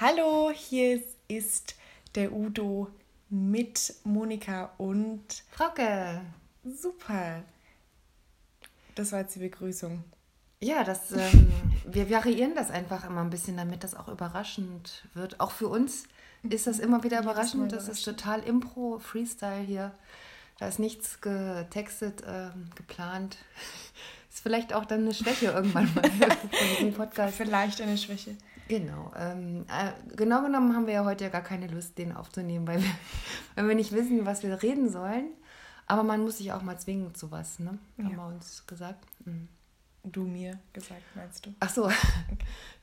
Hallo, hier ist der Udo mit Monika und Frauke. Super. Das war jetzt die Begrüßung. Ja, das, ähm, wir variieren das einfach immer ein bisschen, damit das auch überraschend wird. Auch für uns ist das immer wieder überraschend. Das ist total Impro, Freestyle hier. Da ist nichts getextet, ähm, geplant. Ist vielleicht auch dann eine Schwäche irgendwann mal von diesem Podcast. Vielleicht eine Schwäche. Genau. Ähm, äh, genau genommen haben wir ja heute ja gar keine Lust, den aufzunehmen, weil wir, weil wir nicht wissen, was wir reden sollen. Aber man muss sich auch mal zwingen zu was, ne? Haben ja. wir uns gesagt. Mhm. Du mir gesagt, meinst du? Ach so. Okay.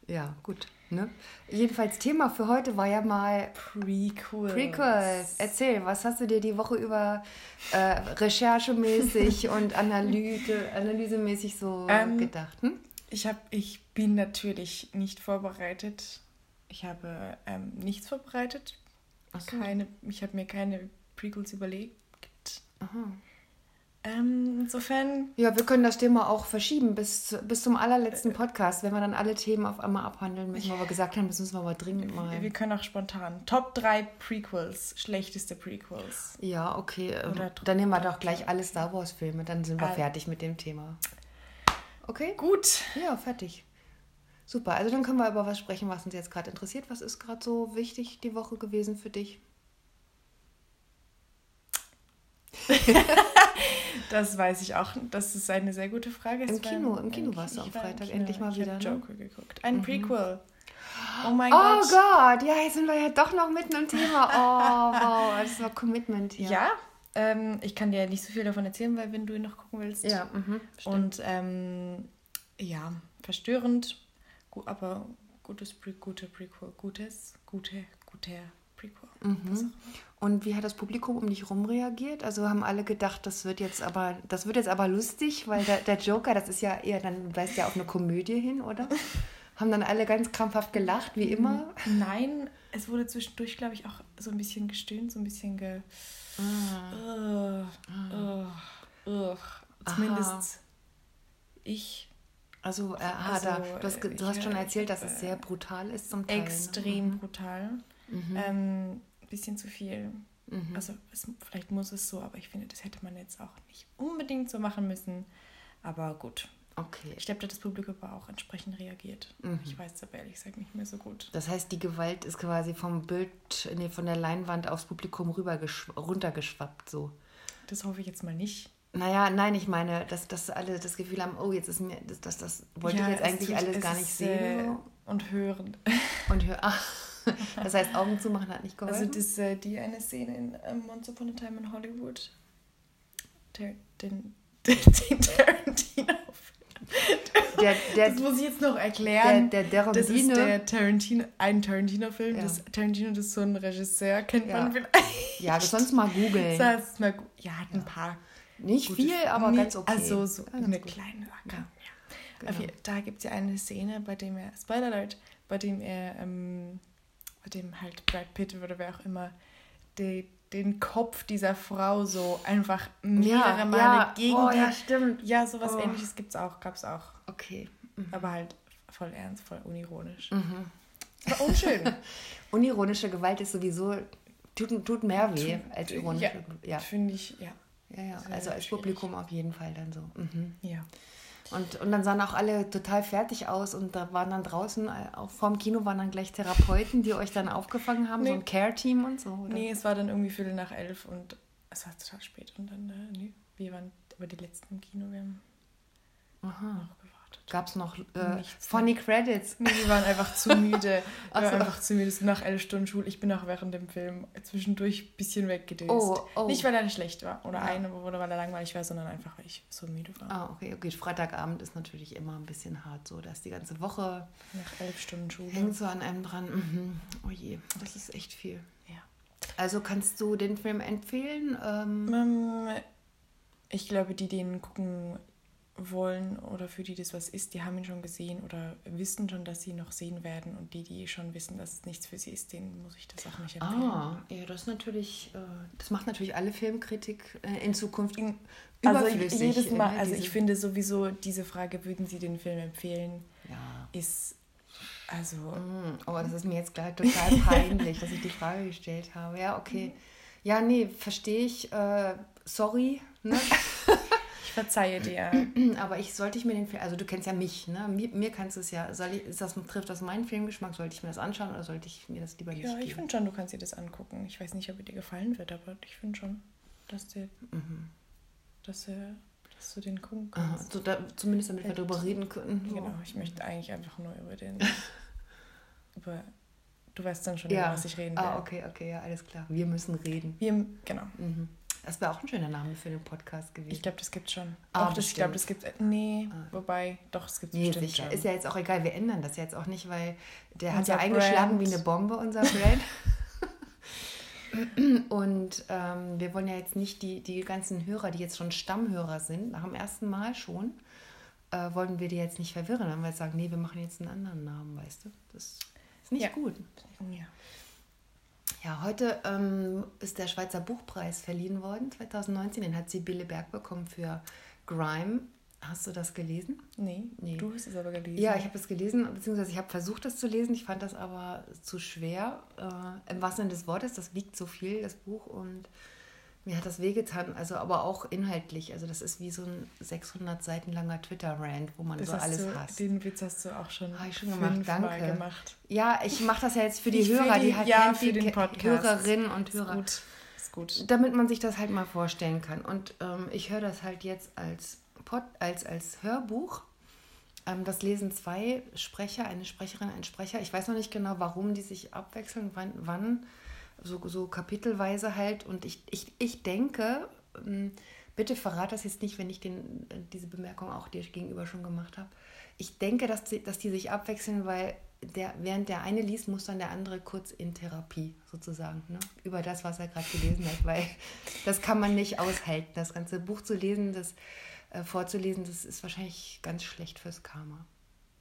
Ja, gut. Ne? Jedenfalls Thema für heute war ja mal Prequels. Prequels. Erzähl, was hast du dir die Woche über äh, recherchemäßig und Analyse, analysemäßig so ähm, gedacht? Hm? Ich, hab, ich bin natürlich nicht vorbereitet. Ich habe ähm, nichts vorbereitet. So. Keine, ich habe mir keine Prequels überlegt. Aha. Ähm, insofern. Ja, wir können das Thema auch verschieben bis, bis zum allerletzten Podcast, wenn wir dann alle Themen auf einmal abhandeln müssen, weil wir gesagt haben, das müssen wir aber dringend mal. Wir können auch spontan. Top 3 Prequels, schlechteste Prequels. Ja, okay. Ähm, Oder dann nehmen wir doch gleich alle Star Wars-Filme, dann sind wir All fertig mit dem Thema. Okay? Gut. Ja, fertig. Super, also dann können wir über was sprechen, was uns jetzt gerade interessiert. Was ist gerade so wichtig die Woche gewesen für dich? Das weiß ich auch. Das ist eine sehr gute Frage. Im Kino, im Kino warst du am Freitag endlich mal wieder. Ich habe Joker ne? geguckt. Ein mhm. Prequel. Oh mein oh Gott. Oh Gott, ja, jetzt sind wir ja doch noch mitten im Thema. Oh, wow, das war Commitment. Ja, ja ähm, ich kann dir nicht so viel davon erzählen, weil wenn du ihn noch gucken willst. Ja, mhm, Und ähm, ja, verstörend, aber gutes Pre gute Prequel, gutes, gute, guter Prequel. Mhm. Und wie hat das Publikum um dich herum reagiert? Also haben alle gedacht, das wird jetzt aber, das wird jetzt aber lustig, weil der, der Joker, das ist ja eher, dann weist ja auf eine Komödie hin, oder? haben dann alle ganz krampfhaft gelacht, wie immer? Nein, es wurde zwischendurch, glaube ich, auch so ein bisschen gestöhnt, so ein bisschen ge. Ah. Uh, uh, uh. Zumindest Aha. ich. Also, äh, also da, du hast, du hast schon erzählt, dass es sehr brutal ist zum Teil. Ne? Extrem ne? brutal. Mhm. Ähm, bisschen zu viel. Mhm. Also es, vielleicht muss es so, aber ich finde, das hätte man jetzt auch nicht unbedingt so machen müssen. Aber gut. Okay. Ich glaube, das Publikum war auch entsprechend reagiert. Mhm. Ich weiß es aber ehrlich gesagt nicht mehr so gut. Das heißt, die Gewalt ist quasi vom Bild, nee, von der Leinwand aufs Publikum rüber runtergeschwappt so. Das hoffe ich jetzt mal nicht. Naja, nein, ich meine, dass, dass alle das Gefühl haben, oh, jetzt ist mir, das, das, das wollte ja, ich jetzt eigentlich tut, alles gar nicht sehen. Äh, und hören. Und hören. Ach. Das heißt, Augen zu machen hat nicht geholfen. Also das, äh, die eine Szene in ähm, Once Upon a Time in Hollywood, der, den, den, den Tarantino der, der, das muss ich jetzt noch erklären. Der, der das ist der Tarantino, ein Tarantino-Film. Ja. Tarantino das ist so ein Regisseur, kennt ja. man vielleicht. Ja, du sonst mal googeln. Das mal, ja, hat ein paar. Nicht viel, aber nee, ganz okay. Also so ganz eine gut. kleine Sache. Ja. Genau. Da gibt es ja eine Szene, bei dem er, Spoiler Alert, bei dem er ähm, bei dem halt Brad Pitt oder wer auch immer die, den Kopf dieser Frau so einfach mehrere ja, Male ja. gegen oh, die, ja stimmt ja sowas oh. ähnliches gibt's auch gab's auch okay mhm. aber halt voll ernst voll unironisch mhm. war unschön unironische Gewalt ist sowieso tut, tut mehr weh tut, als ironische ja, ja. finde ich ja ja ja also als Publikum auf jeden Fall dann so mhm. ja und, und dann sahen auch alle total fertig aus und da waren dann draußen, äh, auch vorm Kino waren dann gleich Therapeuten, die euch dann aufgefangen haben, nee. so ein Care-Team und so, oder? Nee, es war dann irgendwie Viertel nach elf und es war total spät und dann, äh, nee, wir waren aber die letzten im Kino, wir haben Aha. Gab es noch äh, Funny Credits? Nee, wir waren einfach zu müde. Wir waren einfach zu müde. Nach elf Stunden Schule. Ich bin auch während dem Film zwischendurch ein bisschen weggedöst. Oh, oh. Nicht, weil er schlecht war oder ja. eine, oder weil er langweilig war, sondern einfach, weil ich so müde war. Ah, okay, okay. Freitagabend ist natürlich immer ein bisschen hart so. Da ist die ganze Woche. Nach elf Stunden Schule. Hängt so an einem dran. Mhm. Oh je, das okay. ist echt viel. Ja. Also kannst du den Film empfehlen? Ähm, ähm ich glaube, die den gucken wollen oder für die das was ist, die haben ihn schon gesehen oder wissen schon, dass sie ihn noch sehen werden und die, die schon wissen, dass es nichts für sie ist, denen muss ich das auch nicht empfehlen. Ah, ja, das ist natürlich, äh, das macht natürlich alle Filmkritik äh, in Zukunft in, also jedes Mal, also ich finde sowieso diese Frage, würden Sie den Film empfehlen, ja. ist Also. Mm, oh, das ist mir jetzt gleich total peinlich, dass ich die Frage gestellt habe. Ja, okay. Ja, nee, verstehe ich. Äh, sorry. Ne? verzeihe dir. Aber ich sollte ich mir den Film, also du kennst ja mich, ne? Mir, mir kannst du es ja, soll ich, ist das, trifft das meinen Filmgeschmack? Sollte ich mir das anschauen oder sollte ich mir das lieber nicht Ja, ich finde schon, du kannst dir das angucken. Ich weiß nicht, ob dir gefallen wird, aber ich finde schon, dass dir, mhm. dass er dass du den gucken kannst. Aha, so da, zumindest damit Vielleicht. wir darüber reden können. So. Genau, ich möchte eigentlich einfach nur über den. über, du weißt dann schon, ja. über was ich reden ah, will. Ah, okay, okay, ja, alles klar. Wir müssen reden. Wir, genau. Mhm. Das wäre auch ein schöner Name für den Podcast gewesen. Ich glaube, das gibt schon. Ah, auch das, ich glaube, das gibt Nee, ah. wobei, doch, es gibt nee, bestimmt sicher. Schon. Ist ja jetzt auch egal, wir ändern das jetzt auch nicht, weil der unser hat ja eingeschlagen wie eine Bombe, unser Brand. Und ähm, wir wollen ja jetzt nicht die, die ganzen Hörer, die jetzt schon Stammhörer sind, nach dem ersten Mal schon, äh, wollen wir die jetzt nicht verwirren, wenn wir jetzt sagen, nee, wir machen jetzt einen anderen Namen, weißt du? Das ist nicht ja. gut. Ja. Ja, heute ähm, ist der Schweizer Buchpreis verliehen worden, 2019. Den hat Sibylle Berg bekommen für Grime. Hast du das gelesen? Nee, nee. du hast es aber gelesen. Ja, ich habe es gelesen, beziehungsweise ich habe versucht, das zu lesen. Ich fand das aber zu schwer. Äh, Im wahrsten Sinne des Wortes, das wiegt so viel, das Buch. Und mir hat das wehgetan, also aber auch inhaltlich. Also das ist wie so ein 600 Seiten langer Twitter-Rant, wo man das so alles du, hasst. Den Witz hast du auch schon, Habe ich schon gemacht, danke. Gemacht. Ja, ich mache das ja jetzt für die ich Hörer, die, die halt ja, für den Podcast. Hörerinnen und Hörer. Ist gut. Ist gut. Damit man sich das halt mal vorstellen kann. Und ähm, ich höre das halt jetzt als Pod, als, als Hörbuch. Ähm, das lesen zwei Sprecher, eine Sprecherin, ein Sprecher. Ich weiß noch nicht genau, warum die sich abwechseln, wann, wann so, so kapitelweise halt. Und ich, ich, ich denke, ähm, bitte verrat das jetzt nicht, wenn ich den, diese Bemerkung auch dir gegenüber schon gemacht habe. Ich denke, dass die, dass die sich abwechseln, weil der, während der eine liest, muss dann der andere kurz in Therapie sozusagen, ne? über das, was er gerade gelesen hat, weil das kann man nicht aushalten. Das ganze Buch zu lesen, das äh, vorzulesen, das ist wahrscheinlich ganz schlecht fürs Karma.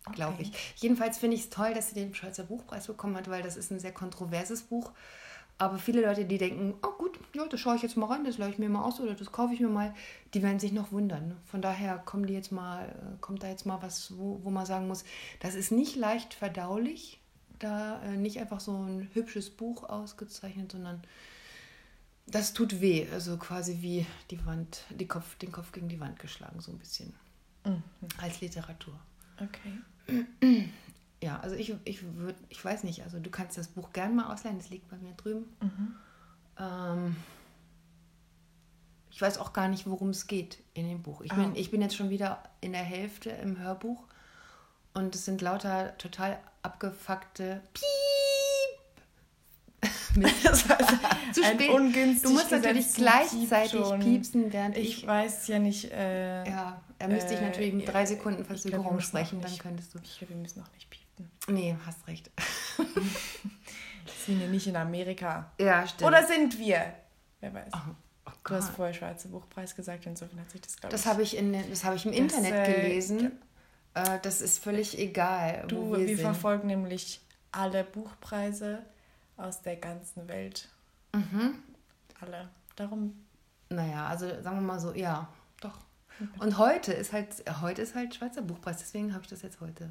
Okay. Glaube ich. Jedenfalls finde ich es toll, dass sie den Schweizer Buchpreis bekommen hat, weil das ist ein sehr kontroverses Buch. Aber viele Leute, die denken, oh gut, ja, das schaue ich jetzt mal rein, das lasse ich mir mal aus oder das kaufe ich mir mal, die werden sich noch wundern. Von daher kommen die jetzt mal, äh, kommt da jetzt mal was, wo, wo man sagen muss, das ist nicht leicht verdaulich, da äh, nicht einfach so ein hübsches Buch ausgezeichnet, sondern das tut weh, also quasi wie die Wand, die Kopf, den Kopf gegen die Wand geschlagen, so ein bisschen. Mhm. Als Literatur. Okay. Ja, also ich, ich würde, ich weiß nicht, also du kannst das Buch gerne mal ausleihen, das liegt bei mir drüben. Mhm. Ähm, ich weiß auch gar nicht, worum es geht in dem Buch. Ich, ah. bin, ich bin jetzt schon wieder in der Hälfte im Hörbuch und es sind lauter total abgefuckte Piep zu spät. du musst natürlich gleichzeitig piepsen, während ich. Ich weiß ja nicht. Äh, ja, er müsste äh, dich natürlich mit drei Sekunden Verzögerung sprechen, dann könntest du. Ich glaube, wir müssen noch nicht piepsen. Nee, hast recht. sind wir nicht in Amerika. Ja, stimmt. Oder sind wir? Wer weiß. Oh, oh du hast vorher Schweizer Buchpreis gesagt, insofern hat sich das, glaube ich. Das habe ich, in, das hab ich im das, Internet äh, gelesen. Äh, das ist völlig egal. Du, wir, wir verfolgen nämlich alle Buchpreise aus der ganzen Welt. Mhm. Alle. Darum. Naja, also sagen wir mal so, ja. Und heute ist halt, heute ist halt Schweizer Buchpreis, deswegen habe ich das jetzt heute.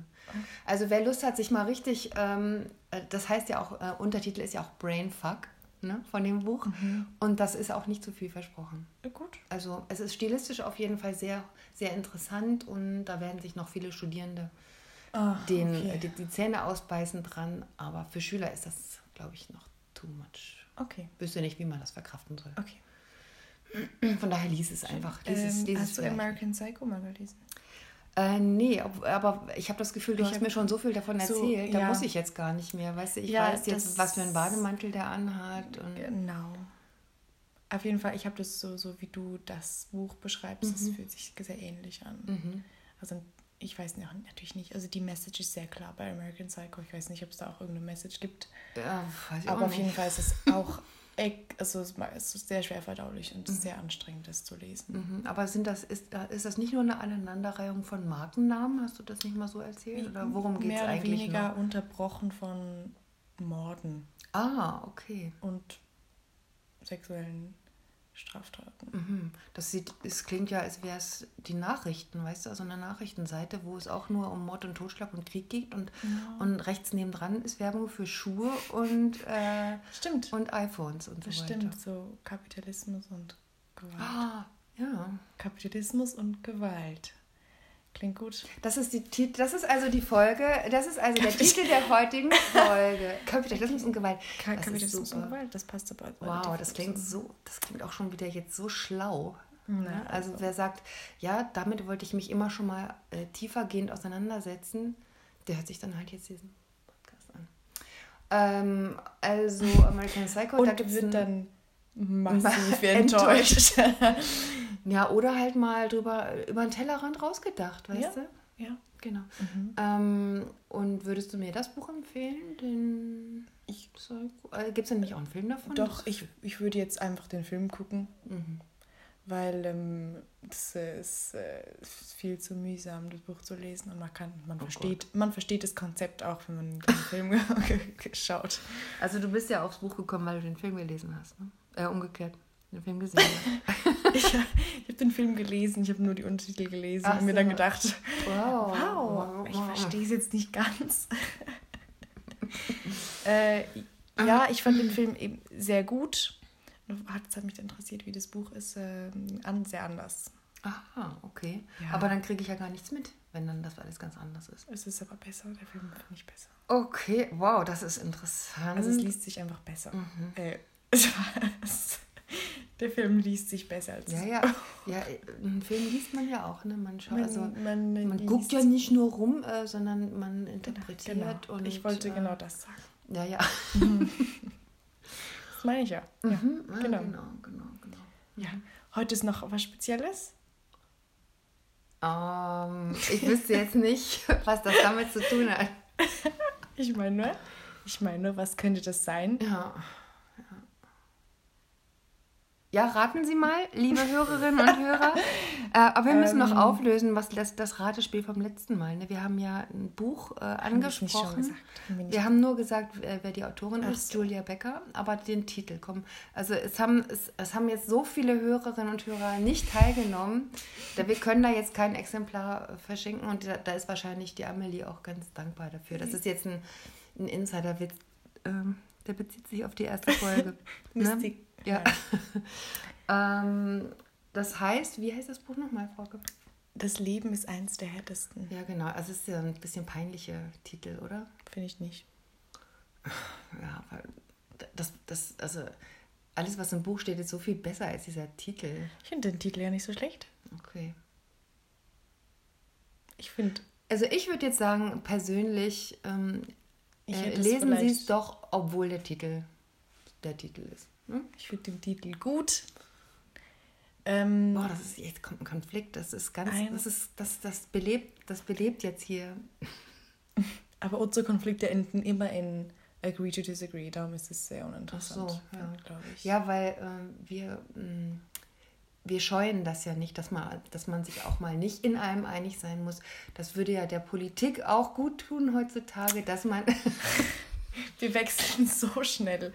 Also wer Lust hat, sich mal richtig, ähm, äh, das heißt ja auch, äh, Untertitel ist ja auch Brainfuck ne, von dem Buch. Mhm. Und das ist auch nicht zu viel versprochen. Ja, gut. Also es ist stilistisch auf jeden Fall sehr, sehr interessant und da werden sich noch viele Studierende Ach, den, okay. die, die Zähne ausbeißen dran. Aber für Schüler ist das glaube ich, noch too much. Okay. Wüsste nicht, wie man das verkraften soll. Okay. Von daher lies es einfach. Lies ähm, es, lies hast es du American Psycho mal gelesen? Äh, nee, aber ich habe das Gefühl, du ich hast mir schon so viel davon erzählt, so, da ja. muss ich jetzt gar nicht mehr. Weißt du, ich ja, weiß jetzt, was für einen Bademantel der anhat. Genau. Auf jeden Fall, ich habe das so, so wie du das Buch beschreibst, es mhm. fühlt sich sehr ähnlich an. Mhm. Also ich weiß noch, natürlich nicht. Also die Message ist sehr klar bei American Psycho. Ich weiß nicht, ob es da auch irgendeine Message gibt. Ja, ich Aber auf jeden Fall ist es auch also es ist sehr schwer verdaulich und mhm. sehr anstrengend, das zu lesen. Mhm. Aber sind das, ist, ist das nicht nur eine Aneinanderreihung von Markennamen? Hast du das nicht mal so erzählt? Oder worum geht es eigentlich? Mehr oder weniger noch? unterbrochen von Morden. Ah, okay. Und sexuellen Straftaten. Mhm. Das, sieht, es klingt ja, als wäre es die Nachrichten, weißt du, also eine Nachrichtenseite, wo es auch nur um Mord und Totschlag und Krieg geht und, ja. und rechts nebendran ist Werbung für Schuhe und, äh, stimmt. und iPhones und so weiter. Stimmt, so Kapitalismus und Gewalt. Ah, ja. Kapitalismus und Gewalt. Klingt gut. Das ist, die, das ist also die Folge, das ist also der Titel der heutigen Folge. Kapitalismus und Gewalt. Das Kapitalismus und Gewalt, das passt aber. Wow, das klingt so, das klingt auch schon wieder jetzt so schlau. Na, also, also, wer sagt, ja, damit wollte ich mich immer schon mal äh, tiefergehend auseinandersetzen, der hört sich dann halt jetzt diesen Podcast an. Ähm, also American Psycho, und da gibt es dann massiv enttäuscht. Ja, oder halt mal drüber über den Tellerrand rausgedacht, weißt ja. du? Ja. Genau. Mhm. Ähm, und würdest du mir das Buch empfehlen? Den ich äh, Gibt es denn nicht auch einen Film davon? Doch, ich, ich würde jetzt einfach den Film gucken. Mhm. Weil ähm, das ist, äh, viel zu mühsam, das Buch zu lesen. Und man kann, man oh versteht, man versteht das Konzept auch, wenn man den Film schaut. Also du bist ja aufs Buch gekommen, weil du den Film gelesen hast, ne? Äh, umgekehrt. Den Film gesehen. ich, habe den Film gelesen, ich habe nur die Untertitel gelesen Ach und mir so. dann gedacht, wow, wow, ich verstehe es jetzt nicht ganz. äh, ja, ich fand den Film eben sehr gut. Es hat mich interessiert, wie das Buch ist, äh, sehr anders. Aha, okay. Ja. Aber dann kriege ich ja gar nichts mit, wenn dann das alles ganz anders ist. Es ist aber besser, der Film finde ich besser. Okay, wow, das ist interessant. Also es liest sich einfach besser. Mhm. Äh, der Film liest sich besser als Ja, ja. ja einen Film liest man ja auch, ne? Man, schaut, man, also, man, man guckt ja nicht nur rum, äh, sondern man interpretiert. Genau. Und, ich wollte äh, genau das sagen. Ja, ja. das meine ich ja. ja. Mhm. ja genau. genau, genau, genau. Ja. Heute ist noch was Spezielles? Um, ähm, ich wüsste jetzt nicht, was das damit zu tun hat. ich meine nur, ich meine nur, was könnte das sein? Ja. Ja, raten Sie mal, liebe Hörerinnen und Hörer. Äh, aber wir müssen ähm, noch auflösen, was das, das Ratespiel vom letzten Mal. Ne? Wir haben ja ein Buch äh, angesprochen. Haben wir, haben nur gesagt, wer die Autorin Ach ist, so. Julia Becker, aber den Titel. Komm. Also es haben, es, es haben jetzt so viele Hörerinnen und Hörer nicht teilgenommen. Da wir können da jetzt kein Exemplar verschenken und da, da ist wahrscheinlich die Amelie auch ganz dankbar dafür. Das ist jetzt ein, ein Insider-Witz. Ähm, der bezieht sich auf die erste Folge. Mystik. Ne? Ja. ähm, das heißt, wie heißt das Buch nochmal, Frauke? Das Leben ist eins der härtesten. Ja, genau. Also es ist ja ein bisschen peinlicher Titel, oder? Finde ich nicht. Ja, weil das, das, also alles, was im Buch steht, ist so viel besser als dieser Titel. Ich finde den Titel ja nicht so schlecht. Okay. Ich finde. Also ich würde jetzt sagen, persönlich ähm, äh, lesen Sie es doch, obwohl der Titel der Titel ist. Hm? Ich finde den Titel gut. Ähm, Boah, das ist, jetzt kommt ein Konflikt. Das ist ganz, das ist, das, das belebt, das belebt jetzt hier. Aber unsere Konflikte enden immer in Agree to Disagree. Darum ist es sehr uninteressant. Ach so, ja, glaube ich. Ja, weil äh, wir, mh, mm, wir scheuen das ja nicht, dass man, dass man sich auch mal nicht in allem einig sein muss. Das würde ja der Politik auch gut tun heutzutage, dass man. wir wechseln so schnell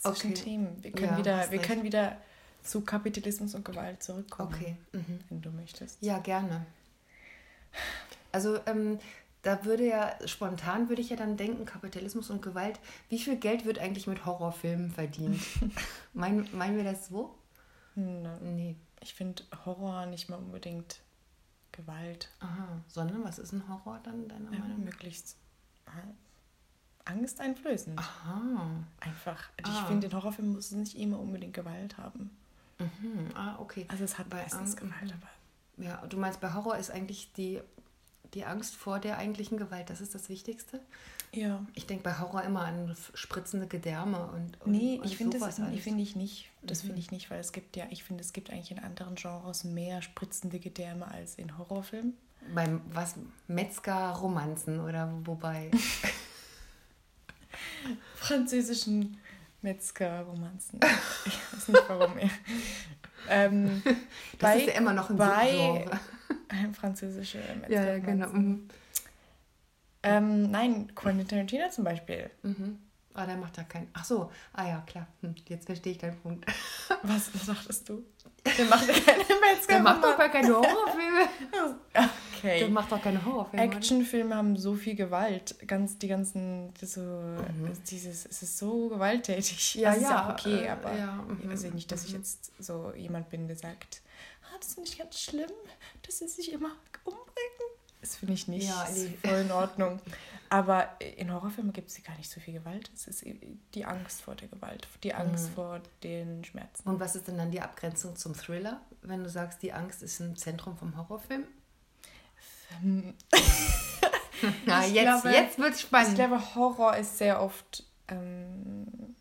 zwischen okay. Themen. Wir können, ja, wieder, wir können wieder zu Kapitalismus und Gewalt zurückkommen. Okay. Mhm. Wenn du möchtest. Ja, gerne. Also ähm, da würde ja, spontan würde ich ja dann denken, Kapitalismus und Gewalt, wie viel Geld wird eigentlich mit Horrorfilmen verdient? meinen, meinen wir das so? Ne, nee. Ich finde Horror nicht mal unbedingt Gewalt. Aha, sondern was ist ein Horror dann deiner ja, Meinung nach? Möglichst angsteinflößend. Aha. Einfach. Ah. Ich finde, in Horrorfilmen muss es nicht immer unbedingt Gewalt haben. Mhm. Ah, okay. Also es hat bei meistens Gewalt, aber. Ja, du meinst, bei Horror ist eigentlich die, die Angst vor der eigentlichen Gewalt, das ist das Wichtigste? Ja. Ich denke bei Horror immer an spritzende Gedärme und. und nee, ich finde das find ich nicht. Das mhm. finde ich nicht, weil es gibt ja, ich finde, es gibt eigentlich in anderen Genres mehr spritzende Gedärme als in Horrorfilmen. Beim was Metzger-Romanzen oder wobei. französischen Metzger-Romanzen. Ich weiß nicht warum. ähm, das bei, ist ja immer noch ein bei französische Metzger-Romanzen. Ja, ja, genau. Mhm. Ähm, nein, Quentin Tarantino zum Beispiel. Mhm. Ah, der macht da keinen. Ach so, ah ja, klar. Hm, jetzt verstehe ich deinen Punkt. Was, was sagtest du? Der macht ja keine Metzger. Der macht doch gar keine Horrorfilme. Okay. Der macht doch keine Horrorfilme. Actionfilme haben so viel Gewalt. Ganz, die ganzen, so, dieses, es ist so gewalttätig. Mhm. Ja, Also ist ja, auch okay, äh, aber ja, mhm, also nicht, dass ich jetzt so jemand bin, der sagt, ah, das finde ich ganz schlimm, dass sie sich immer umbringen. Das finde ich nicht. Ja, voll in Ordnung. Aber in Horrorfilmen gibt es gar nicht so viel Gewalt. Es ist die Angst vor der Gewalt, die Angst Mhm. vor den Schmerzen. Und was ist denn dann die Abgrenzung zum Thriller, wenn du sagst, die Angst ist im Zentrum vom Horrorfilm? Na, Ich jetzt, glaube- jetzt wird's Ich spannend. glaube, Horror ist sehr oft ähm,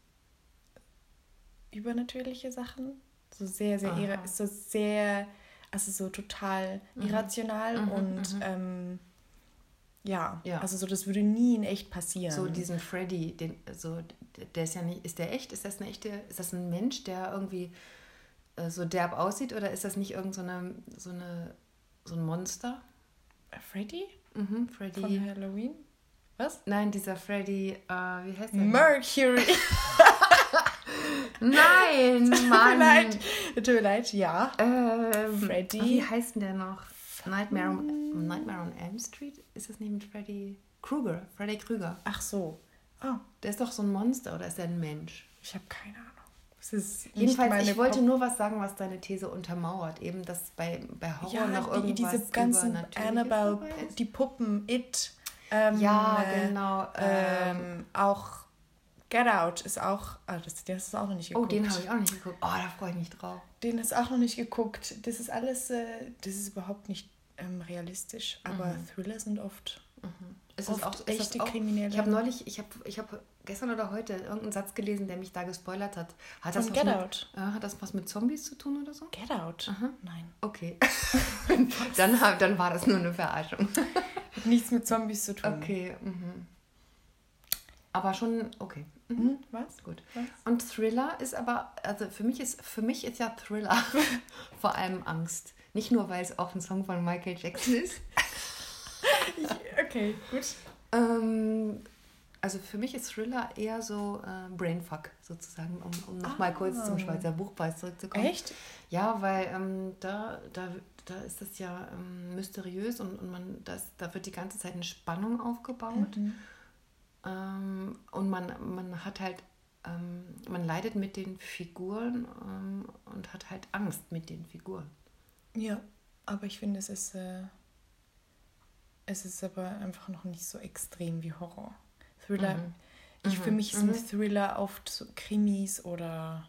übernatürliche Sachen. So sehr, sehr, Aha. irra so sehr, also so total irrational Mhm, und mhm. ähm, ja, Ja. also so, das würde nie in echt passieren. So diesen Freddy, den, so, der ist ja nicht, ist der echt? Ist das eine echte, ist das ein Mensch, der irgendwie äh, so derb aussieht oder ist das nicht irgend so eine, so eine, so ein Monster? Freddy Mhm, von Freddy. Halloween? Was? Nein, dieser Freddy, äh, wie heißt der? Mercury. Nein, Tut mir Mann. leid. Tut mir leid, ja. Ähm, Freddy. Wie heißt denn der noch? Nightmare on, Nightmare on Elm Street? Ist das nicht mit Freddy Krueger? Freddy Krüger. Ach so. Oh, Der ist doch so ein Monster oder ist er ein Mensch? ich habe keine Ahnung. Jedenfalls, ich wollte Pop- nur was sagen, was deine These untermauert. Eben, dass bei, bei Horror ja, noch irgendwas diese ganzen Annabelle, die Puppen, It. Ähm, Ja, äh, genau. Ähm, Ähm, auch Get Out ist auch, ah, das, das ist auch noch nicht oh, geguckt. den habe ich auch nicht geguckt. Oh, da freue ich mich drauf. Den ist auch noch nicht geguckt. Das ist alles, äh, das ist überhaupt nicht ähm, realistisch. Aber Mhm. Thriller sind oft Ist Oft auch, echte auch, Kriminelle. Ich habe neulich, ich habe ich hab gestern oder heute irgendeinen Satz gelesen, der mich da gespoilert hat. Hat das, Von was Get mit, Out. Äh, hat das was mit Zombies zu tun oder so? Get Out. Aha. Nein. Okay. dann, dann war das nur eine Verarschung. Hat nichts mit Zombies zu tun. Okay. Mhm. Aber schon, okay. Mhm. Hm, was? Gut. Was? Und Thriller ist aber, also für mich ist, für mich ist ja Thriller vor allem Angst. Nicht nur, weil es auch ein Song von Michael Jackson ist. Okay, gut. Ähm, also für mich ist Thriller eher so äh, Brainfuck sozusagen, um, um nochmal Ah. kurz zum Schweizer Buchpreis zurückzukommen. Echt? Ja, weil ähm, da, da, da ist das ja ähm, mysteriös und, und man, das, da wird die ganze Zeit eine Spannung aufgebaut. Mhm. Ähm, und man, man hat halt, ähm, man leidet mit den Figuren ähm, und hat halt Angst mit den Figuren. Ja, aber ich finde, es ist, äh, es ist aber einfach noch nicht so extrem wie Horror. Thriller, Mhm. ich, Mhm. für mich Mhm. sind Thriller oft so Krimis oder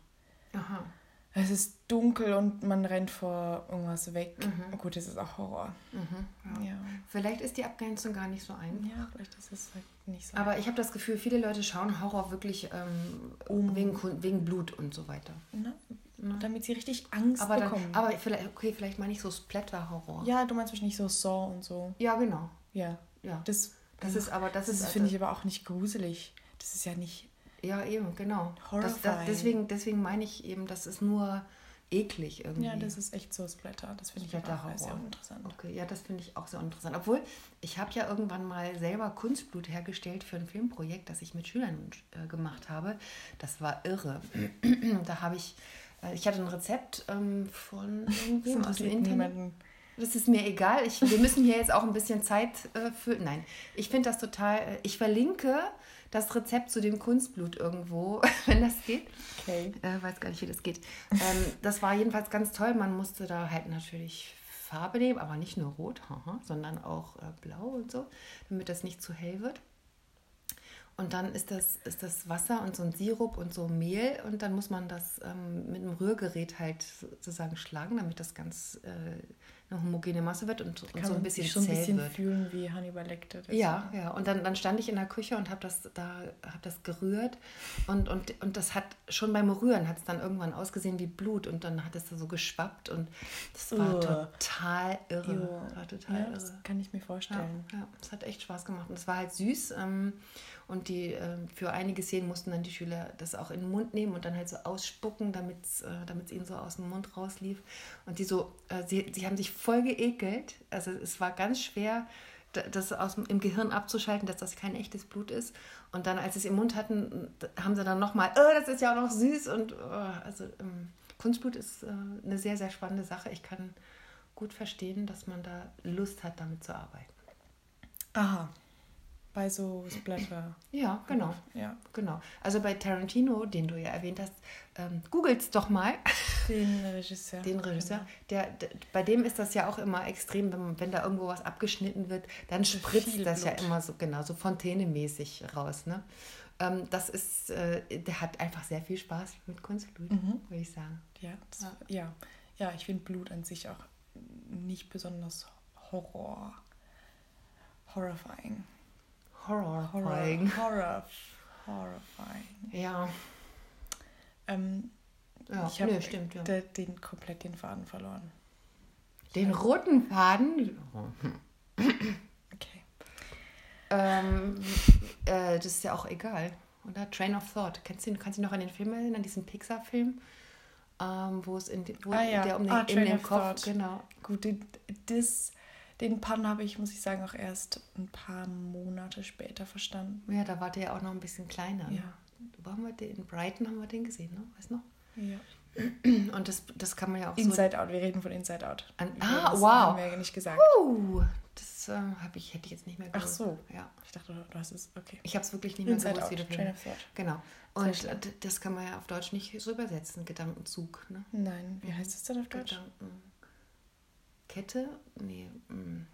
Aha. Es ist dunkel und man rennt vor irgendwas weg. Mhm. Gut, es ist auch Horror. Mhm. Ja. Ja. Vielleicht ist die Abgrenzung gar nicht so ein. Ja, vielleicht ist es halt nicht so. Aber ich habe das Gefühl, viele Leute schauen Horror wirklich ähm, Um. wegen, wegen Blut und so weiter. Ne? Ne? Damit sie richtig Angst Aber, dann, bekommen. aber vielleicht, okay, vielleicht meine ich so Splatter-Horror. ja, du meinst wahrscheinlich so Saw und so. Ja, genau. Ja, Ja. das, Das ist aber, das, das ist, ist, finde ich aber auch nicht gruselig. Das ist ja nicht. Ja, eben, genau. Das, das, deswegen, deswegen meine ich eben, das ist nur eklig irgendwie. Ja, das ist echt so Splatter. Das finde ich auch sehr interessant. Okay, ja, das finde ich auch sehr interessant. Obwohl, ich habe ja irgendwann mal selber Kunstblut hergestellt für ein Filmprojekt, das ich mit Schülern äh, gemacht habe. Das war irre. da habe ich, äh, ich hatte ein Rezept ähm, von irgendwem aus dem Internet. niemanden. Das ist mir egal. Ich, wir müssen hier jetzt auch ein bisschen Zeit äh, füllen. Nein, ich finde das total. Äh, ich verlinke das Rezept zu dem Kunstblut irgendwo, wenn das geht. Okay. Äh, weiß gar nicht, wie das geht. Ähm, das war jedenfalls ganz toll. Man musste da halt natürlich Farbe nehmen, aber nicht nur rot, haha, sondern auch äh, blau und so, damit das nicht zu hell wird. Und dann ist das, ist das Wasser und so ein Sirup und so Mehl und dann muss man das ähm, mit einem Rührgerät halt sozusagen schlagen, damit das ganz äh, eine homogene Masse wird und, und so ein bisschen sich schon ein zäh bisschen wird. fühlen wie Hannibal Lecter. das Ja, ja. Und dann, dann stand ich in der Küche und habe das da hab das gerührt und, und, und das hat schon beim Rühren hat es dann irgendwann ausgesehen wie Blut und dann hat es da so geschwappt und das war Ugh. total irre. Das war total Ja, irre. das kann ich mir Ja, vorstellen. ja, es hat echt Spaß gemacht. Und es war halt süß. Ähm, und die, ähm, für einige Szenen mussten dann die Schüler das auch in den Mund nehmen und dann halt so ausspucken, damit es äh, ihnen so aus dem Mund rauslief. Und die so, äh, sie, sie haben sich voll geekelt. Also es war ganz schwer, das aus im Gehirn abzuschalten, dass das kein echtes Blut ist. Und dann, als sie es im Mund hatten, haben sie dann nochmal, oh, das ist ja auch noch süß. Und oh, also ähm, Kunstblut ist äh, eine sehr, sehr spannende Sache. Ich kann gut verstehen, dass man da Lust hat, damit zu arbeiten. Aha. Bei so Splatter. Ja, genau. Ja. genau. Also bei Tarantino, den du ja erwähnt hast, ähm, googelt's doch mal. Den Regisseur. Den Regisseur. Genau. Der, der, bei dem ist das ja auch immer extrem, wenn, wenn da irgendwo was abgeschnitten wird, dann spritzt das Blut. ja immer so, genau, so Fontäne-mäßig raus. Ne? Ähm, das ist, äh, der hat einfach sehr viel Spaß mit Kunstblut, mhm. würde ich sagen. Ja, das, ja. ja. ja. ich finde Blut an sich auch nicht besonders Horror. Horrifying. Horrifying. Horror, horrifying. Ja. Ähm, ja, ich habe ja. den komplett den Faden verloren. Den roten Faden? Okay. Ähm, äh, das ist ja auch egal. Oder Train of Thought. Kennst du, kannst du dich noch an den Film erinnern, an diesen Pixar-Film? Ähm, wo es in wo ah, ja. der um den, ah, in den Kopf, Thought. genau. Gut, das den Pun habe ich, muss ich sagen, auch erst ein paar Monate später verstanden. Ja, da war der ja auch noch ein bisschen kleiner. Ne? Ja. Wo haben wir den? In Brighton haben wir den gesehen, ne? Weißt du noch? Ja. Und das, das kann man ja auch Inside so... Out, wir reden von Inside Out. An, ah, das wow. haben wir ja nicht gesagt. Uh, das äh, ich, hätte ich jetzt nicht mehr gewusst. Ach so. Ja. Ich dachte, du hast es, okay. Ich habe es wirklich nicht mehr Inside gewusst. Out, wie Train of Thought. Genau. Und das kann man ja auf Deutsch nicht so übersetzen, Gedankenzug. Ne? Nein, wie heißt es denn auf Deutsch? Gedankenkette? Nee. Mm.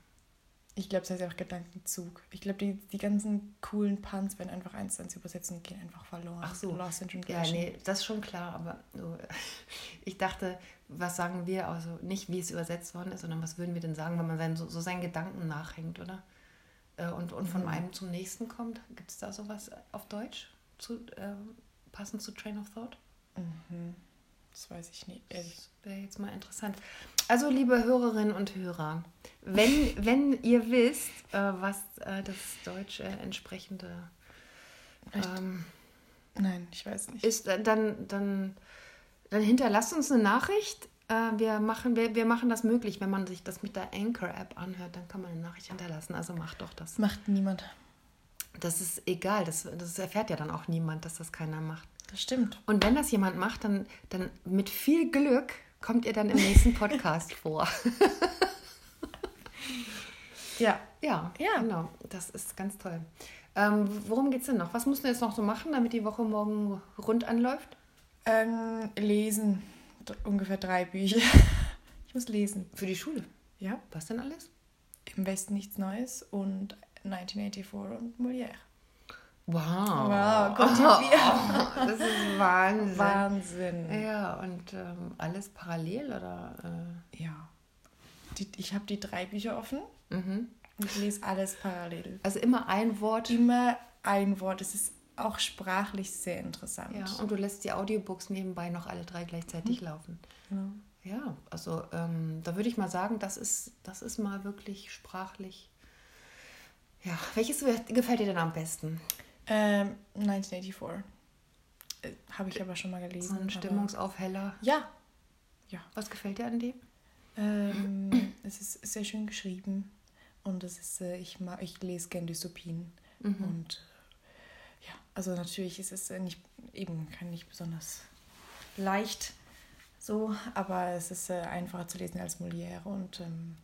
Ich glaube, es heißt einfach Gedankenzug. Ich glaube, die, die ganzen coolen Puns, wenn einfach eins zu eins übersetzen, gehen einfach verloren. Ach so. Lost in Ja, nee, das ist schon klar, aber so, ich dachte, was sagen wir, also nicht wie es übersetzt worden ist, sondern was würden wir denn sagen, wenn man sein, so, so seinen Gedanken nachhängt, oder? Äh, und, und von mhm. einem zum nächsten kommt. Gibt es da sowas auf Deutsch, zu, äh, passend zu Train of Thought? Mhm. Das weiß ich nicht. Das wäre jetzt mal interessant. Also, liebe Hörerinnen und Hörer, wenn, wenn ihr wisst, äh, was äh, das deutsche entsprechende ähm, Nein, ich weiß nicht. Ist, äh, dann, dann, dann hinterlasst uns eine Nachricht. Äh, wir, machen, wir, wir machen das möglich. Wenn man sich das mit der Anchor-App anhört, dann kann man eine Nachricht hinterlassen. Also macht doch das. Macht niemand. Das ist egal. Das, das erfährt ja dann auch niemand, dass das keiner macht. Das stimmt. Und wenn das jemand macht, dann, dann mit viel Glück kommt ihr dann im nächsten Podcast vor. ja. Ja, ja, genau. Das ist ganz toll. Ähm, worum geht es denn noch? Was musst du jetzt noch so machen, damit die Woche morgen rund anläuft? Ähm, lesen. Ungefähr drei Bücher. Ich muss lesen. Für die Schule? Ja. Was denn alles? Im Westen nichts Neues und 1984 und Molière. Wow. Wow, kommt oh, das ist Wahnsinn. Wahnsinn. Ja, und ähm, alles parallel oder? Äh? Ja. Die, ich habe die drei Bücher offen mhm. und ich lese alles parallel. Also immer ein Wort? Immer ein Wort. Es ist auch sprachlich sehr interessant. Ja, und du lässt die Audiobooks nebenbei noch alle drei gleichzeitig mhm. laufen. Ja. ja, also ähm, da würde ich mal sagen, das ist, das ist mal wirklich sprachlich. Ja, welches gefällt dir denn am besten? Ähm, 1984. Äh, Habe ich aber schon mal gelesen. So ein Stimmungsaufheller. Ja. ja. Was gefällt dir an dem? Ähm, es ist sehr schön geschrieben und es ist, äh, ich, mag, ich lese gerne Dystopien. Mhm. Und ja, also natürlich ist es äh, nicht, eben kann nicht besonders leicht so, aber es ist äh, einfacher zu lesen als Molière und ähm,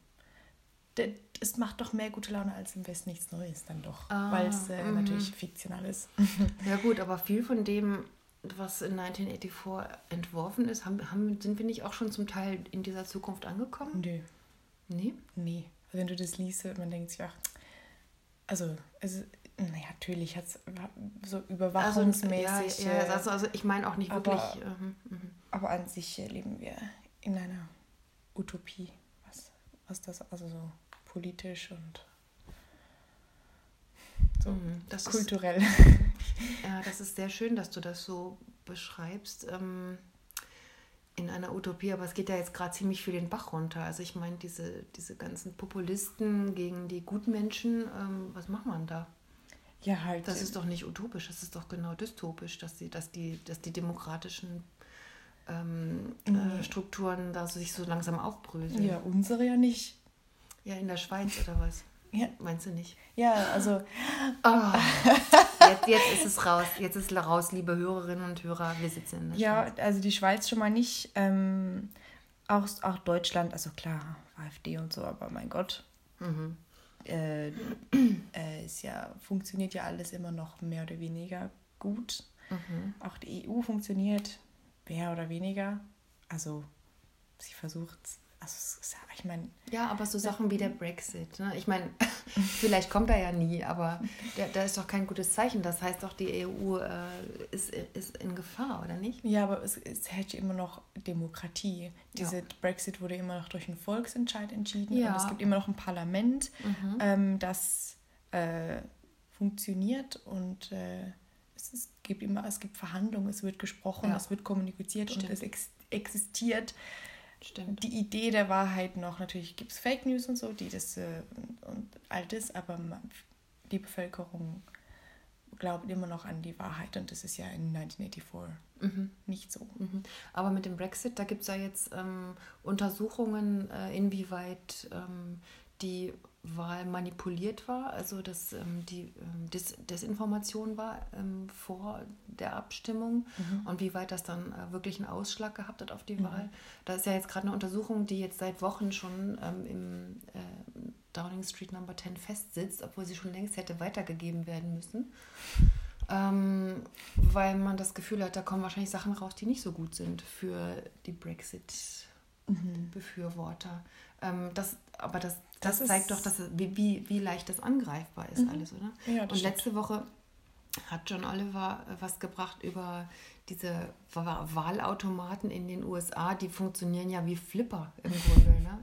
es macht doch mehr gute Laune als im Westen nichts Neues dann doch, ah, weil es äh, mhm. natürlich fiktional ist. ja gut, aber viel von dem, was in 1984 entworfen ist, haben, haben, sind wir nicht auch schon zum Teil in dieser Zukunft angekommen? Nö. Nee? Nee. Also wenn du das liest, man denkt sich, ach, also, also naja, natürlich hat es so überwachungsmäßig. Also, ja, ja, also, also ich meine auch nicht aber, wirklich. Ähm, aber an sich leben wir in einer Utopie, was, was das, also so politisch und so mhm, das kulturell. Ist, ja, das ist sehr schön, dass du das so beschreibst. Ähm, in einer Utopie, aber es geht ja jetzt gerade ziemlich viel den Bach runter. Also ich meine, diese, diese ganzen Populisten gegen die Gutmenschen, ähm, was macht man da? Ja, halt. Das ist doch nicht utopisch, das ist doch genau dystopisch, dass die, dass die, dass die demokratischen ähm, mhm. äh, Strukturen da sich so langsam aufbröseln. Ja, unsere ja nicht. Ja, in der Schweiz oder was? Ja. Meinst du nicht? Ja, also. Oh, jetzt, jetzt ist es raus. Jetzt ist es raus, liebe Hörerinnen und Hörer. Wir sitzen in der Ja, Schweiz. also die Schweiz schon mal nicht. Ähm, auch, auch Deutschland, also klar, AfD und so, aber mein Gott. Mhm. Äh, äh, ist ja, funktioniert ja alles immer noch mehr oder weniger gut. Mhm. Auch die EU funktioniert mehr oder weniger. Also sie versucht es also, ich meine. Ja, aber so Sachen wie der Brexit. Ne? Ich meine, vielleicht kommt er ja nie, aber da ist doch kein gutes Zeichen. Das heißt doch, die EU äh, ist, ist in Gefahr, oder nicht? Ja, aber es, es hält immer noch Demokratie. Diese ja. Brexit wurde immer noch durch einen Volksentscheid entschieden. Ja. Und es gibt immer noch ein Parlament, mhm. ähm, das äh, funktioniert und äh, es, gibt immer, es gibt Verhandlungen, es wird gesprochen, ja. es wird kommuniziert Stimmt. und es ex existiert Stimmt. die Idee der Wahrheit noch. Natürlich gibt es Fake News und so, die das äh, und all das, aber die Bevölkerung glaubt immer noch an die Wahrheit und das ist ja in 1984 mhm. nicht so. Mhm. Aber mit dem Brexit, da gibt es ja jetzt ähm, Untersuchungen, äh, inwieweit ähm, die Wahl manipuliert war, also dass ähm, die ähm, Des Desinformation war ähm, vor der Abstimmung mhm. und wie weit das dann äh, wirklich einen Ausschlag gehabt hat auf die mhm. Wahl. Da ist ja jetzt gerade eine Untersuchung, die jetzt seit Wochen schon ähm, im äh, Downing Street Number 10 festsitzt, obwohl sie schon längst hätte weitergegeben werden müssen. Ähm, weil man das Gefühl hat, da kommen wahrscheinlich Sachen raus, die nicht so gut sind für die Brexit-Befürworter. Mhm. Ähm, das, aber das das, das zeigt doch, dass wie, wie, wie leicht das angreifbar ist, mhm. alles, oder? Ja, Und letzte stimmt. Woche hat John Oliver äh, was gebracht über diese Wahlautomaten in den USA, die funktionieren ja wie Flipper im Grunde. Ne?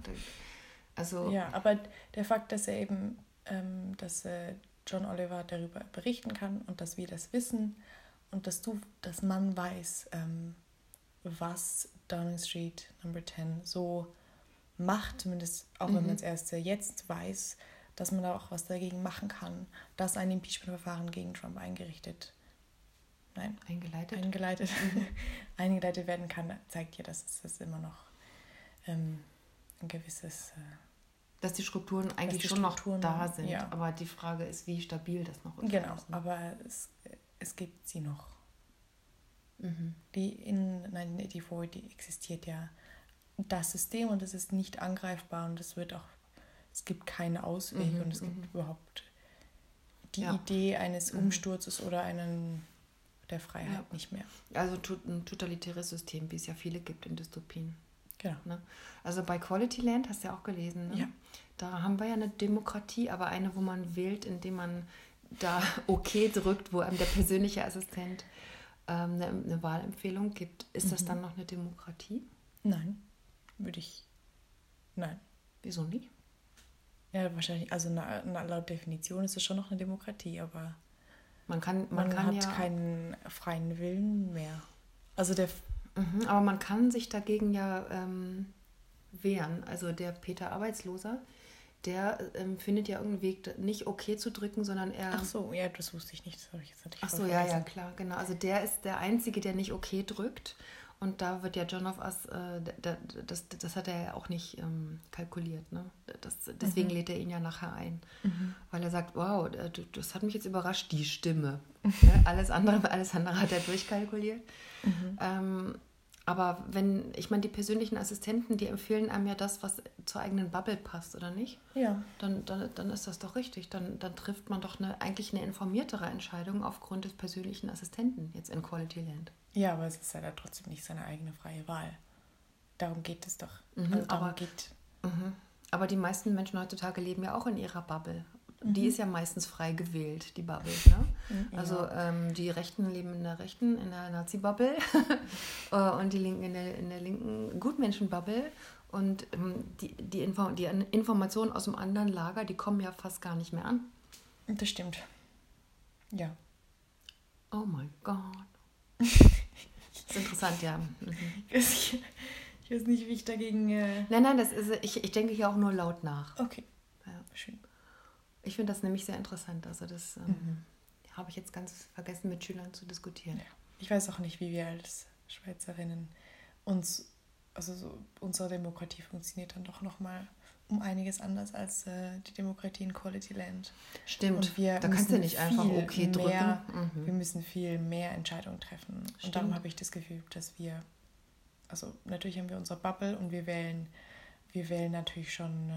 Also, ja, aber der Fakt, dass er eben, ähm, dass äh, John Oliver darüber berichten kann und dass wir das wissen und dass du, dass man weiß, ähm, was Downing Street Number 10 so macht, zumindest auch mhm. wenn man es erst jetzt weiß, dass man da auch was dagegen machen kann, dass ein Impeachment-Verfahren gegen Trump eingerichtet, nein, eingeleitet, eingeleitet, mhm. eingeleitet werden kann, zeigt ja, dass es immer noch ähm, ein gewisses äh, dass die Strukturen eigentlich die schon Strukturen, noch da sind. Ja. Aber die Frage ist, wie stabil das noch ist. Genau, aber es, es gibt sie noch. Mhm. Die in 1984, die existiert ja das System und es ist nicht angreifbar und es wird auch, es gibt keine Auswege mhm, und es gibt mhm. überhaupt die ja. Idee eines mhm. Umsturzes oder einen der Freiheit ja. nicht mehr. Also ein totalitäres System, wie es ja viele gibt in Dystopien. Genau. Ne? Also bei Quality Land hast du ja auch gelesen. Ne? Ja. Da haben wir ja eine Demokratie, aber eine, wo man wählt, indem man da okay drückt, wo einem der persönliche Assistent ähm, eine, eine, Wahlempfehlung gibt. Ist mhm. das dann noch eine Demokratie? Nein würde ich. Nein. Wieso nicht? Ja, wahrscheinlich, also na, na, laut Definition ist es schon noch eine Demokratie, aber man, kann, man, man kann hat ja keinen freien Willen mehr. Also der. Mhm, aber man kann sich dagegen ja ähm, wehren. Also der Peter Arbeitsloser, der ähm, findet ja irgendeinen Weg, nicht okay zu drücken, sondern er. Ach so, ja, das wusste ich nicht. Das habe ich jetzt natürlich Ach so, ja, ja, klar, genau. Also der ist der Einzige, der nicht okay drückt. Und da wird ja John of Us, äh, das, das hat er ja auch nicht ähm, kalkuliert. Ne? Das, deswegen mhm. lädt er ihn ja nachher ein. Mhm. Weil er sagt, wow, das hat mich jetzt überrascht, die Stimme. ja, alles, andere, alles andere hat er durchkalkuliert. Mhm. Ähm, aber wenn, ich meine, die persönlichen Assistenten, die empfehlen einem ja das, was zur eigenen Bubble passt, oder nicht? Ja. Dann, dann, dann ist das doch richtig. Dann, dann trifft man doch eine, eigentlich eine informiertere Entscheidung aufgrund des persönlichen Assistenten jetzt in Quality Land. Ja, aber es ist ja trotzdem nicht seine eigene freie Wahl. Darum geht es doch. Mhm, also darum aber, geht. Mhm. Aber die meisten Menschen heutzutage leben ja auch in ihrer Bubble. Die mhm. ist ja meistens frei gewählt, die Bubble. Ne? Mhm, also ähm, die Rechten leben in der Rechten, in der Nazi-Bubble äh, und die Linken in der, in der linken Gutmenschen-Bubble. Und ähm, die, die, Info die Informationen aus dem anderen Lager, die kommen ja fast gar nicht mehr an. Das stimmt. Ja. Oh mein Gott. Das ist interessant, ja. Mhm. Ich, weiß nicht, wie ich dagegen. Äh nein, nein, das ist, ich, ich denke hier auch nur laut nach. Okay. Ja. Schön. Ich finde das nämlich sehr interessant. Also, das ähm, mhm. habe ich jetzt ganz vergessen, mit Schülern zu diskutieren. Ja. Ich weiß auch nicht, wie wir als Schweizerinnen uns, also so, unsere Demokratie funktioniert dann doch nochmal um einiges anders als äh, die Demokratie in Quality Land. Stimmt. Und wir da kannst du nicht einfach okay drücken. Mehr, Mhm. Wir müssen viel mehr Entscheidungen treffen. Und darum Stimmt. habe ich das Gefühl, dass wir, also natürlich haben wir unsere Bubble und wir wählen, wir wählen natürlich schon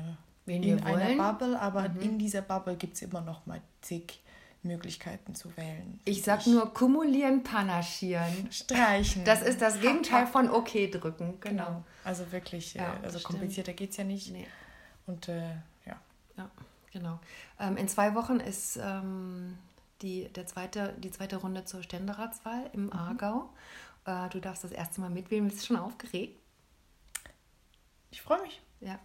äh, in einer. Bubble, aber Mhm. in dieser Bubble gibt es immer noch mal zig Möglichkeiten zu wählen. Ich sag nur kumulieren, panaschieren. Streichen. Das ist das Gegenteil von okay drücken. Genau. Genau. Also wirklich, Ja, äh, also stimmt. komplizierter geht es ja nicht. Nee. Und äh, ja. Ja, genau. Ähm, in zwei Wochen ist ähm, die, der zweite, die zweite Runde zur Ständeratswahl im Mhm. Aargau. Äh, du darfst das erste Mal mitwählen. Bist du schon aufgeregt? Ich freue mich. Ja.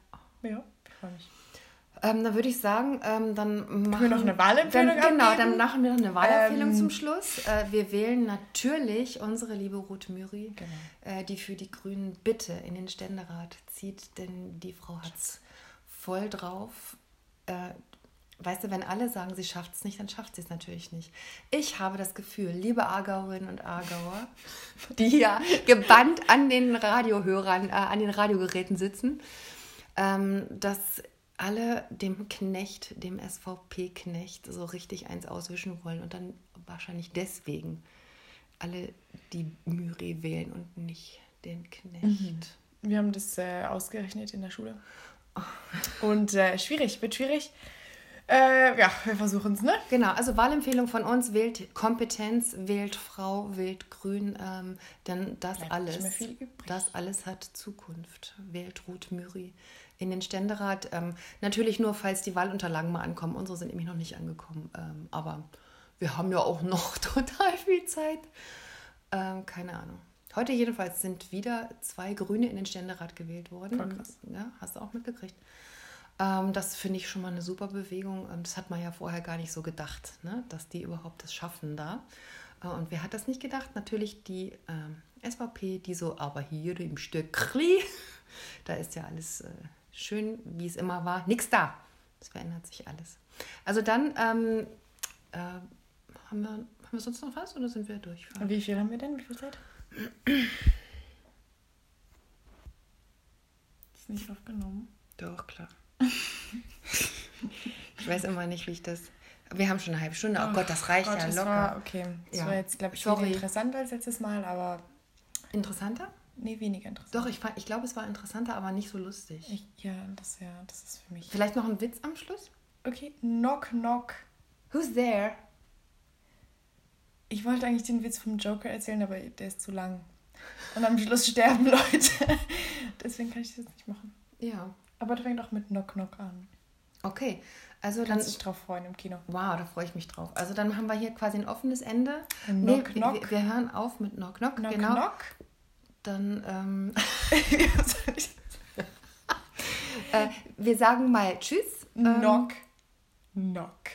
Ja, ich freue mich. Ähm, dann würde ich sagen, ähm, dann machen wir noch eine Wahlempfehlung dann, Genau, abgeben? dann machen wir noch eine Wahlempfehlung Ähm, zum Schluss. Äh, wir wählen natürlich unsere liebe Ruth Müri, Genau. äh, die für die Grünen bitte in den Ständerat zieht, denn die Frau hat es voll drauf. Äh, weißt du, wenn alle sagen, sie schafft es nicht, dann schafft sie es natürlich nicht. Ich habe das Gefühl, liebe Aargauerinnen und Aargauer, die hier gebannt an den Radiohörern, äh, an den Radiogeräten sitzen, ähm, dass alle dem Knecht, dem SVP-Knecht, so richtig eins auswischen wollen und dann wahrscheinlich deswegen alle die Müri wählen und nicht den Knecht. Wir haben das äh, ausgerechnet in der Schule. Und äh, schwierig, wird schwierig. Äh, ja, wir versuchen es, ne? Genau, also Wahlempfehlung von uns, wählt Kompetenz, wählt Frau, wählt Grün, ähm, denn das Bleibt alles, das alles hat Zukunft. Wählt Ruth Müri in den Ständerat. Ähm, natürlich nur, falls die Wahlunterlagen mal ankommen. Unsere sind nämlich noch nicht angekommen, ähm, aber wir haben ja auch noch total viel Zeit. Ähm, keine Ahnung. Heute jedenfalls sind wieder zwei Grüne in den Ständerat gewählt worden. Krass. Ja, hast du auch mitgekriegt. Ähm, das finde ich schon mal eine super Bewegung. Ähm, Das hat man ja vorher gar nicht so gedacht, ne? dass die überhaupt das schaffen da. Äh, Und wer hat das nicht gedacht? Natürlich die ähm, SVP, die so, aber hier im Stückli, da ist ja alles äh, schön, wie es immer war. Nix da. Es verändert sich alles. Also dann, ähm, äh, haben, wir, haben wir sonst noch was oder sind wir durch? Und wie viel haben wir denn? Wie viel Zeit? Ist nicht aufgenommen. Doch, klar. ich weiß immer nicht, wie ich das. Wir haben schon eine halbe Stunde. Oh, Gott, das reicht Gott, ja locker. War, okay, das Ja. war jetzt, glaube ich, Sorry. viel interessanter als letztes Mal, aber Interessanter? nee, weniger interessant. Doch, ich, fand- ich glaube, es war interessanter, aber nicht so lustig. Ich, ja, das, ja, das ist für mich. Vielleicht noch ein Witz am Schluss? Okay, knock, knock. Who's there? Ich wollte eigentlich den Witz vom Joker erzählen, aber der ist zu lang. Und am Schluss sterben Leute. Deswegen kann ich das nicht machen. Ja. Aber der fängt auch mit Knock Knock an. Okay. Also dann. Kannst dich drauf freuen im Kino. Wow, da freue ich mich draf. Also dann haben wir hier quasi ein offenes Ende. Knock, wir, knock. Wir, wir hören auf mit Knock Knock. Knock genau. Knock. Dann ähm, äh, wir sagen mal Tschüss. Ähm, Knock Knock.